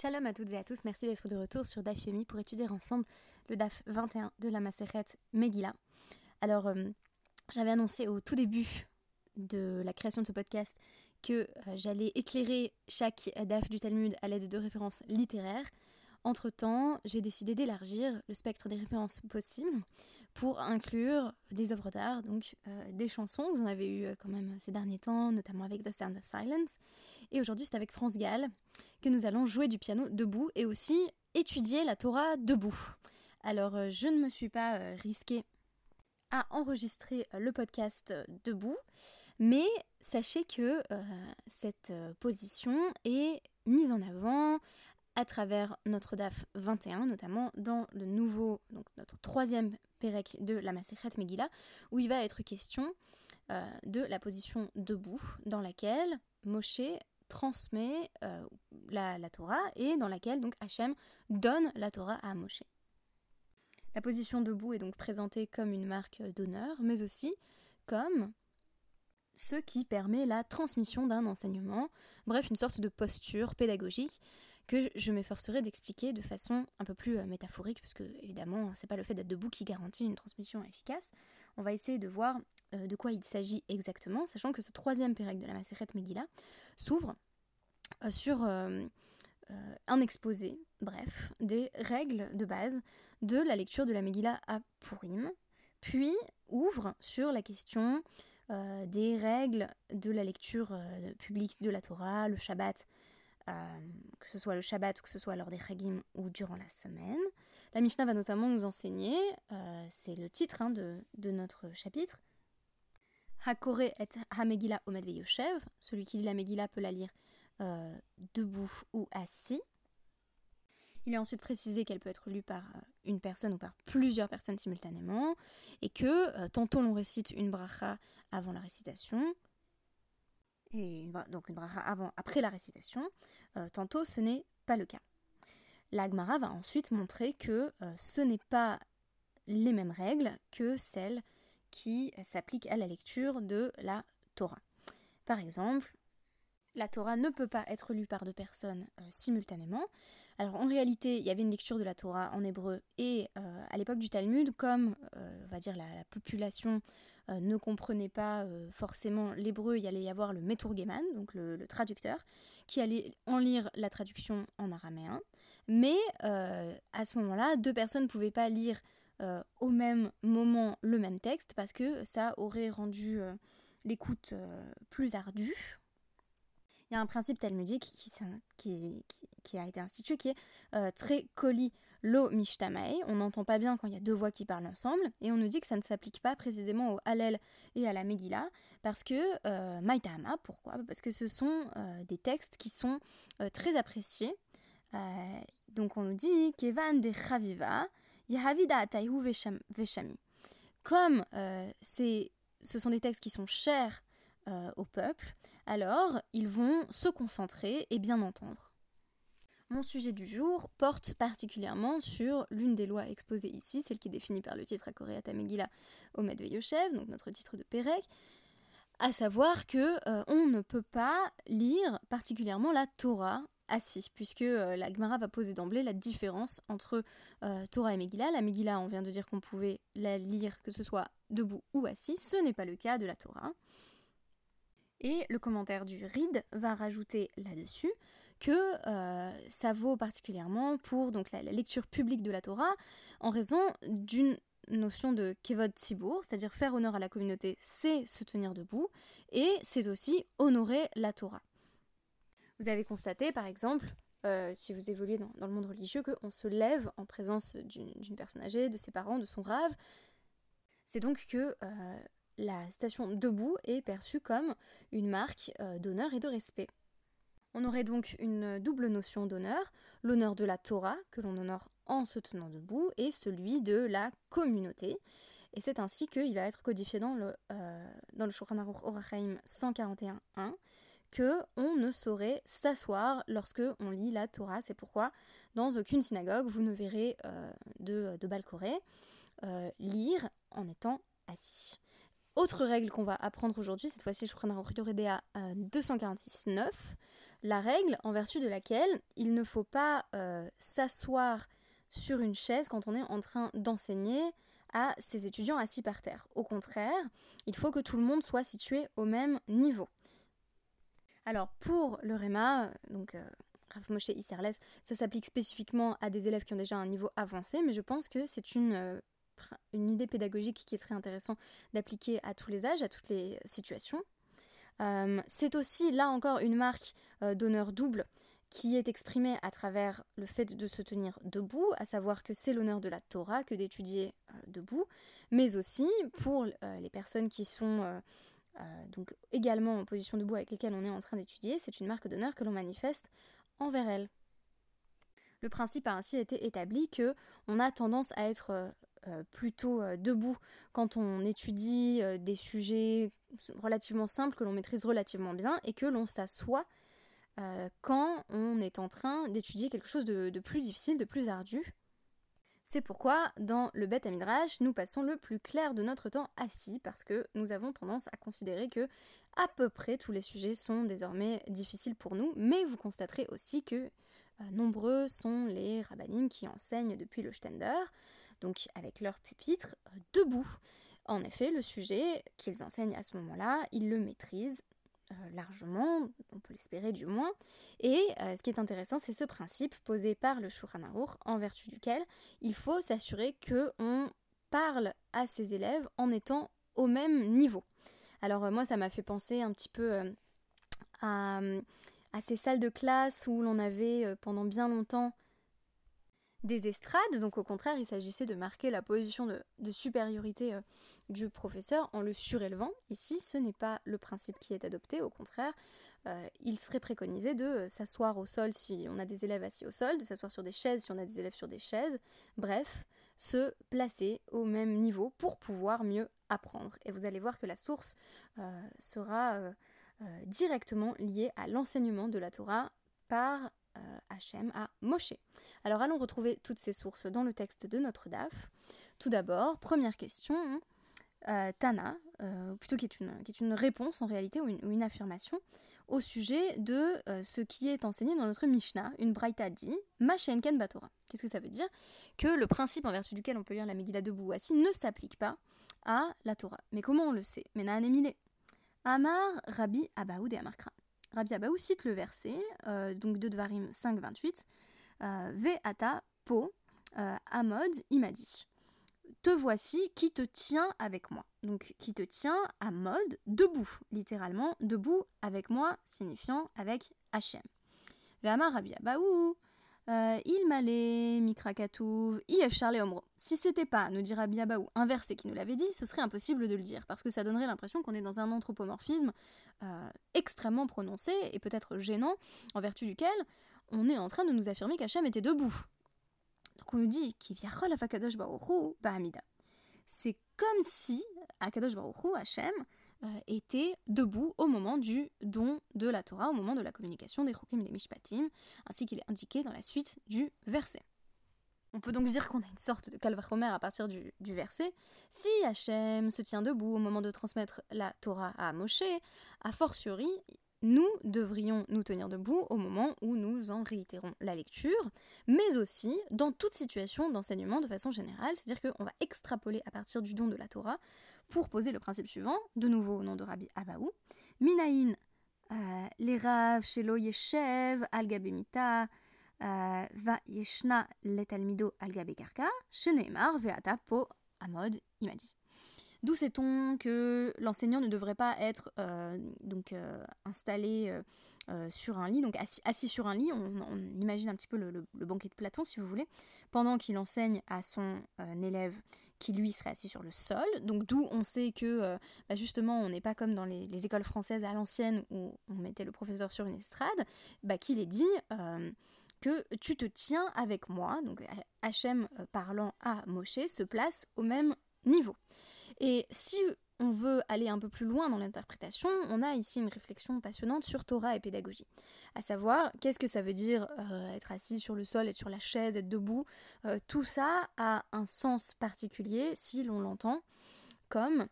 Shalom à toutes et à tous, merci d'être de retour sur DAF Yomi pour étudier ensemble le DAF 21 de la Maseret Megillah. Alors, euh, j'avais annoncé au tout début de la création de ce podcast que euh, j'allais éclairer chaque DAF du Talmud à l'aide de références littéraires. Entre-temps, j'ai décidé d'élargir le spectre des références possibles pour inclure des œuvres d'art, donc euh, des chansons, vous en avez eu euh, quand même ces derniers temps, notamment avec The Sound of Silence. Et aujourd'hui, c'est avec France Gall que nous allons jouer du piano debout et aussi étudier la Torah debout. Alors, euh, je ne me suis pas risquée à enregistrer le podcast debout, mais sachez que cette position est mise en avant à travers notre DAF 21, notamment dans le nouveau, donc notre troisième Pérec de la Masechet Megillah, où il va être question euh, de la position debout, dans laquelle Moshe transmet euh, la, la Torah et dans laquelle donc Hachem donne la Torah à Moshe. La position debout est donc présentée comme une marque d'honneur, mais aussi comme ce qui permet la transmission d'un enseignement, bref, une sorte de posture pédagogique que je m'efforcerai d'expliquer de façon un peu plus euh, métaphorique, parce que évidemment, c'est pas le fait d'être debout qui garantit une transmission efficace. On va essayer de voir euh, de quoi il s'agit exactement, sachant que ce troisième pérec de la Maseret Megillah s'ouvre euh, sur un exposé, bref, des règles de base de la lecture de la Megillah à Purim, puis ouvre sur la question des règles de la lecture publique de la Torah, le Shabbat, que ce soit le Shabbat ou que ce soit lors des Chagim ou durant la semaine. La Mishnah va notamment nous enseigner, euh, c'est le titre hein, de, notre chapitre, Hakore et Hamegillah Omed Veyoshev, celui qui lit la Megillah peut la lire euh, debout ou assis. Il est ensuite précisé qu'elle peut être lue par euh, une personne ou par plusieurs personnes simultanément, et que tantôt l'on récite une bracha avant la récitation, et donc une bracha avant, après la récitation, euh, tantôt ce n'est pas le cas. La Gemara va ensuite montrer que euh, ce n'est pas les mêmes règles que celles qui s'appliquent à la lecture de la Torah. Par exemple, la Torah ne peut pas être lue par deux personnes euh, simultanément. Alors en réalité, il y avait une lecture de la Torah en hébreu et à l'époque du Talmud, comme on va dire la, la population ne comprenait pas euh, forcément l'hébreu, il allait y avoir le Meturgeman, donc le, traducteur, qui allait en lire la traduction en araméen. Mais euh, à ce moment-là, deux personnes ne pouvaient pas lire euh, au même moment le même texte parce que ça aurait rendu euh, l'écoute euh, plus ardue. Il y a un principe talmudique qui, qui- a été institué qui est euh, très coli lo mishtamae. On n'entend pas bien quand il y a deux voix qui parlent ensemble et on nous dit que ça ne s'applique pas précisément au Hallel et à la Megillah parce que euh, Maïtama, pourquoi? Parce que ce sont euh, des textes qui sont euh, très appréciés. Euh, donc on nous dit Kevan de Chaviva, Yahavida Veshami. Comme c'est- ce sont des textes qui sont chers au peuple, alors ils vont se concentrer et bien entendre. Mon sujet du jour porte particulièrement sur l'une des lois exposées ici, celle qui est définie par le titre à Koreata Megillah Omed Veyoshev, donc notre titre de Pérec, à savoir que euh, on ne peut pas lire particulièrement la Torah assis, puisque euh, la Gemara va poser d'emblée la différence entre euh, Torah et Megillah. La Megillah, on vient de dire qu'on pouvait la lire que ce soit debout ou assis, ce n'est pas le cas de la Torah. Et le commentaire du RID va rajouter là-dessus que euh, ça vaut particulièrement pour donc, la, lecture publique de la Torah en raison d'une notion de kevod tzibour, c'est-à-dire faire honneur à la communauté, c'est se tenir debout, et c'est aussi honorer la Torah. Vous avez constaté, par exemple, euh, si vous évoluez dans, le monde religieux, qu'on se lève en présence d'une personne âgée, de ses parents, de son rave. C'est donc que euh, la station debout est perçue comme une marque d'honneur et de respect. On aurait donc une double notion d'honneur, l'honneur de la Torah, que l'on honore en se tenant debout, et celui de la communauté. Et c'est ainsi qu'il va être codifié dans le, euh, dans le Orachaim 141.1 que on ne saurait s'asseoir lorsque on lit la Torah. C'est pourquoi dans aucune synagogue vous ne verrez euh, de, de euh, lire en étant assis. Autre règle qu'on va apprendre aujourd'hui, cette fois-ci je prends un Yoredea 246.9, la règle en vertu de laquelle il ne faut pas euh, s'asseoir sur une chaise quand on est en train d'enseigner à ses étudiants assis par terre. Au contraire, il faut que tout le monde soit situé au même niveau. Alors pour le REMA, donc euh, Rav Moshe Isserles, ça s'applique spécifiquement à des élèves qui ont déjà un niveau avancé, mais je pense que c'est une, euh, une idée pédagogique qui serait intéressant d'appliquer à tous les âges, à toutes les situations. Euh, c'est aussi là encore une marque d'honneur double qui est exprimée à travers le fait de se tenir debout, à savoir que c'est l'honneur de la Torah que d'étudier debout, mais aussi pour les personnes qui sont euh, donc également en position debout avec lesquelles on est en train d'étudier, c'est une marque d'honneur que l'on manifeste envers elles. Le principe a ainsi été établi que on a tendance à être euh, euh, plutôt debout quand on étudie des sujets relativement simples que l'on maîtrise relativement bien et que l'on s'assoit quand on est en train d'étudier quelque chose de, de, plus difficile, de plus ardu. C'est pourquoi, dans le Beth Midrash, nous passons le plus clair de notre temps assis, parce que nous avons tendance à considérer que à peu près tous les sujets sont désormais difficiles pour nous, mais vous constaterez aussi que euh, nombreux sont les rabbinim qui enseignent depuis le Stender, donc avec leur pupitre, euh, debout. En effet, le sujet qu'ils enseignent à ce moment-là, ils le maîtrisent euh, largement, on peut l'espérer du moins. Et euh, ce qui est intéressant, c'est ce principe posé par le Shulchan en vertu duquel il faut s'assurer que on parle à ses élèves en étant au même niveau. Alors euh, moi, ça m'a fait penser un petit peu à, à, ces salles de classe où l'on avait pendant bien longtemps des estrades, donc au contraire, il s'agissait de marquer la position de, supériorité euh, du professeur en le surélevant. Ici, ce n'est pas le principe qui est adopté, au contraire, euh, il serait préconisé de euh, s'asseoir au sol si on a des élèves assis au sol, de s'asseoir sur des chaises si on a des élèves sur des chaises, bref, se placer au même niveau pour pouvoir mieux apprendre. Et vous allez voir que la source sera directement liée à l'enseignement de la Torah par Hachem à Moshe. Alors allons retrouver toutes ces sources dans le texte de notre DAF. Tout d'abord, première question, euh, Tana, euh, plutôt qui est, une, réponse en réalité ou une, affirmation au sujet de ce qui est enseigné dans notre Mishnah, une Braïta dit Mashenken Batora. Qu'est-ce que ça veut dire? Que le principe en vertu duquel on peut lire la Megillah debout assis ne s'applique pas à la Torah. Mais comment on le sait? Menaan Emile. Amar Rabbi Abaoud et Amarkra. Rabbi Abaou cite le verset, euh, donc de Dvarim 5, 28, euh, Ve'ata po euh, amod imadi. Te voici qui te tient avec moi. Donc qui te tient à mode debout, littéralement debout avec moi, signifiant avec Hachem. Ve'amar Rabbi Abaou euh, il m'allait, Mikrakatouv, If Charlie Omro. Si c'était pas, nous dira Biabaou, un verset qui nous l'avait dit, ce serait impossible de le dire, parce que ça donnerait l'impression qu'on est dans un anthropomorphisme euh, extrêmement prononcé et peut-être gênant, en vertu duquel on est en train de nous affirmer qu'Hachem était debout. Donc on nous dit Akadosh Baruchu Bahamida. C'est comme si Akadosh Baruchu, Hachem, était debout au moment du don de la Torah, au moment de la communication des Chokim et des Mishpatim, ainsi qu'il est indiqué dans la suite du verset. On peut donc dire qu'on a une sorte de calvachomer à partir du, du, verset. Si Hachem se tient debout au moment de transmettre la Torah à Moshe, a fortiori, nous devrions nous tenir debout au moment où nous en réitérons la lecture, mais aussi dans toute situation d'enseignement de façon générale, c'est-à-dire qu'on va extrapoler à partir du don de la Torah pour poser le principe suivant, de nouveau au nom de Rabbi Abaou, Minaïn, euh, Shelo Yeshev, Algabemita, euh, Va Yeshna, Letalmido, Algabekarka, Sheneemar, Veata, Po, Amod, Imadi. D'où sait-on que l'enseignant ne devrait pas être euh, donc installé sur un lit, donc assis, sur un lit, on, imagine un petit peu le, banquet de Platon si vous voulez, pendant qu'il enseigne à son élève qui lui serait assis sur le sol. Donc d'où on sait que euh, bah, justement on n'est pas comme dans les, écoles françaises à l'ancienne où on mettait le professeur sur une estrade, bah, qu'il est dit euh, que tu te tiens avec moi. Donc Hachem euh, parlant à Moshe se place au même niveau. Et si on veut aller un peu plus loin dans l'interprétation, on a ici une réflexion passionnante sur Torah et pédagogie. À savoir, qu'est-ce que ça veut dire euh, être assis sur le sol, être sur la chaise, être debout euh, Tout ça a un sens particulier si l'on l'entend comme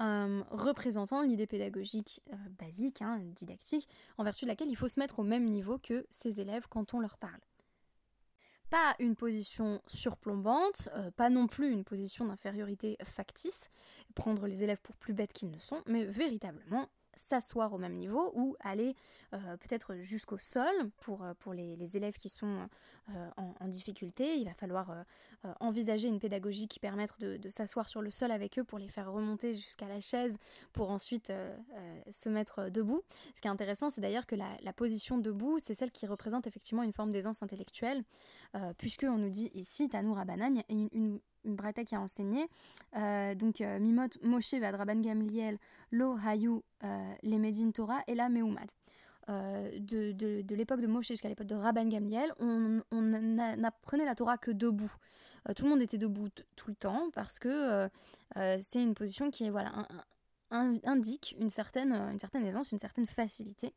euh, représentant l'idée pédagogique basique, hein, didactique, en vertu de laquelle il faut se mettre au même niveau que ses élèves quand on leur parle pas une position surplombante, euh, pas non plus une position d'infériorité factice, prendre les élèves pour plus bêtes qu'ils ne sont, mais véritablement s'asseoir au même niveau ou aller euh, peut-être jusqu'au sol pour, euh, les, élèves qui sont euh, en, difficulté. Il va falloir envisager une pédagogie qui permette de, s'asseoir sur le sol avec eux pour les faire remonter jusqu'à la chaise pour ensuite se mettre debout. Ce qui est intéressant, c'est d'ailleurs que la, position debout, c'est celle qui représente effectivement une forme d'aisance intellectuelle, puisque on nous dit ici, Tanoura Banan, une, une brata qui a enseigné. Euh, donc euh, Mimot Moshe Vadraban Gamliel Lo Hayu euh, Lemedin Torah et la Meumad. de, de, de l'époque de Moshe jusqu'à l'époque de Rabban Gamliel, on, n'apprenait la Torah que debout. tout le monde était debout tout le temps parce que c'est une position qui voilà, indique une certaine, une certaine aisance, une certaine facilité.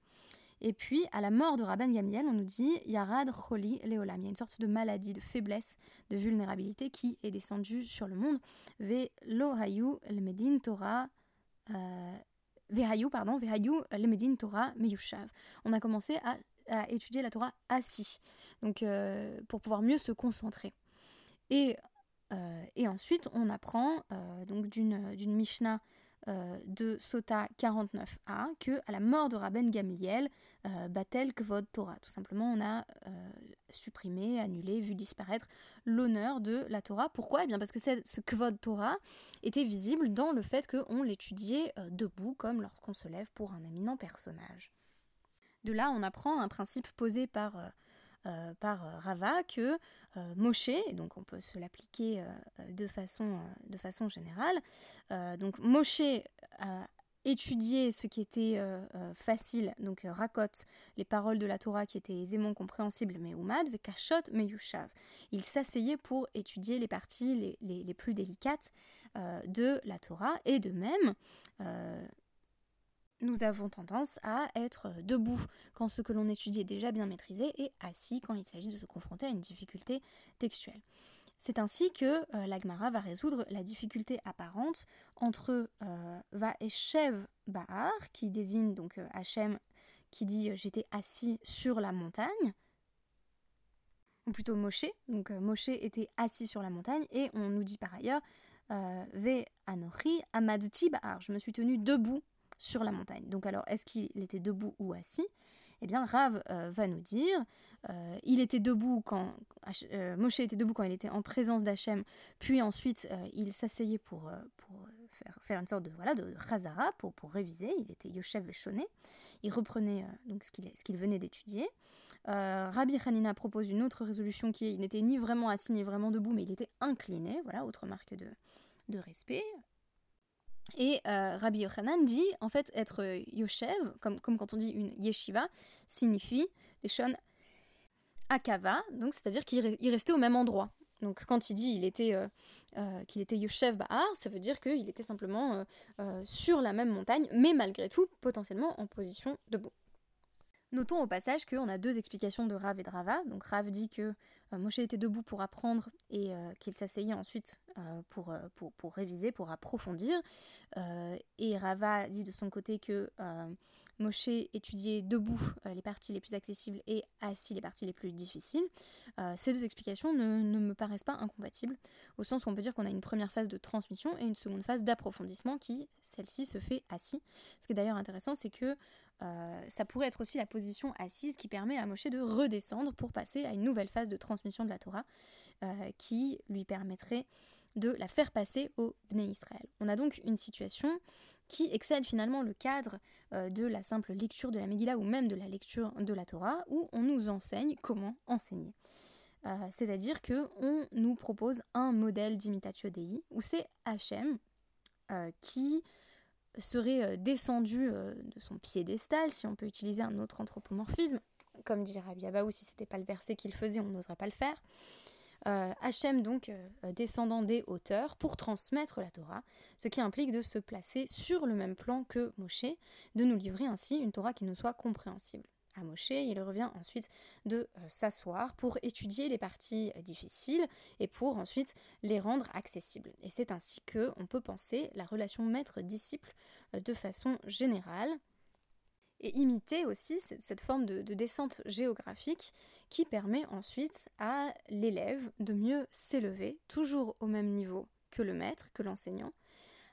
Et puis, à la mort de Rabban Gamliel, on nous dit Yarad Choli Leolam. Il y a une sorte de maladie, de faiblesse, de vulnérabilité qui est descendue sur le monde. Ve Lohayu el Torah. Euh, Vehayu, pardon, Vehayu le Torah Meyushav. On a commencé à, étudier la Torah assis, donc euh, pour pouvoir mieux se concentrer. Et, euh, ensuite, on apprend donc d'une Mishnah de Sota 49a que à la mort de Rabben Gamliel, euh, Batel Kvod Torah. Tout simplement, on a euh, supprimé, annulé, vu disparaître l'honneur de la Torah. Pourquoi? Eh bien parce que ce Kvod Torah était visible dans le fait qu'on l'étudiait debout, comme lorsqu'on se lève pour un éminent personnage. De là, on apprend un principe posé par euh, par euh, Rava que euh, Moshe, donc on peut se l'appliquer de, façon, générale, donc Moshe a ce qui était facile, donc racote les paroles de la Torah qui étaient aisément compréhensibles, mais Umad, Vekashot, Meyushav. Il s'asseyait pour étudier les parties les, les, plus délicates de la Torah, et de même, nous avons tendance à être debout quand ce que l'on étudie est déjà bien maîtrisé et assis quand il s'agit de se confronter à une difficulté textuelle. C'est ainsi que euh, l'Agmara va résoudre la difficulté apparente entre euh, Va Shev Bahar, qui désigne donc euh, Hachem, qui dit j'étais assis sur la montagne, ou plutôt Moshe, donc Moshe était assis sur la montagne, et on nous dit par ailleurs Ve Anochi Amadti Bahar, je me suis tenu debout sur la montagne. Donc alors, est-ce qu'il était debout ou assis? Eh bien, Rav euh, va nous dire, euh, il était debout quand euh, Moshe était debout quand il était en présence d'Hachem, puis ensuite il s'asseyait pour, pour faire, une sorte de voilà de Chazara pour, pour réviser. Il était Yoshev Veshoné. Il reprenait donc ce qu'il ce qu'il venait d'étudier. Rabbi Hanina propose une autre résolution qui est il n'était ni vraiment assis ni vraiment debout, mais il était incliné. Voilà, autre marque de, de respect. Et euh, Rabbi Yochanan dit, en fait, être Yoshev, comme, quand on dit une yeshiva, signifie les shon akava, donc c'est-à-dire qu'il restait au même endroit. Donc quand il dit était, euh, euh, qu'il était Yoshev Bahar, ça veut dire qu'il était simplement sur la même montagne, mais malgré tout potentiellement en position debout. Notons au passage qu'on a deux explications de Rav et de Rava. Donc Rav dit que euh, Moshe était debout pour apprendre et euh, qu'il s'asseyait ensuite euh, pour, réviser, pour approfondir. et Rava dit de son côté que Moshe étudiait debout les parties les plus accessibles et assis les parties les plus difficiles. ces deux explications ne, ne, me paraissent pas incompatibles, au sens où on peut dire qu'on a une première phase de transmission et une seconde phase d'approfondissement qui, celle-ci, se fait assis. Ce qui est d'ailleurs intéressant, c'est que euh, ça pourrait être aussi la position assise qui permet à Moshe de redescendre pour passer à une nouvelle phase de transmission de la Torah euh, qui lui permettrait de la faire passer au Bnei Israël. On a donc une situation qui excède finalement le cadre euh, de la simple lecture de la Megillah ou même de la lecture de la Torah où on nous enseigne comment enseigner. C'est-à-dire que on nous propose un modèle d'imitatio Dei où c'est Hachem qui serait euh, descendu euh, de son piédestal, si on peut utiliser un autre anthropomorphisme, comme dirait Rabbi Abaou, si c'était pas le verset qu'il faisait, on n'oserait pas le faire. euh, Hachem donc euh, descendant des hauteurs pour transmettre la Torah, ce qui implique de se placer sur le même plan que Moshe, de nous livrer ainsi une Torah qui nous soit compréhensible. À Moshe, il revient ensuite de s'asseoir pour étudier les parties difficiles et pour ensuite les rendre accessibles. Et c'est ainsi que on peut penser la relation maître-disciple de façon générale et imiter aussi cette forme de, descente géographique qui permet ensuite à l'élève de mieux s'élever, toujours au même niveau que le maître, que l'enseignant,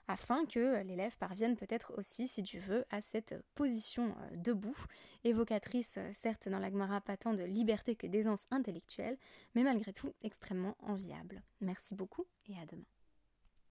afin que l'élève parvienne peut-être aussi, si tu veux, à cette position euh, debout, évocatrice euh, certes dans l'Agmara pas tant de liberté que d'aisance intellectuelle, mais malgré tout extrêmement enviable. Merci beaucoup et à demain.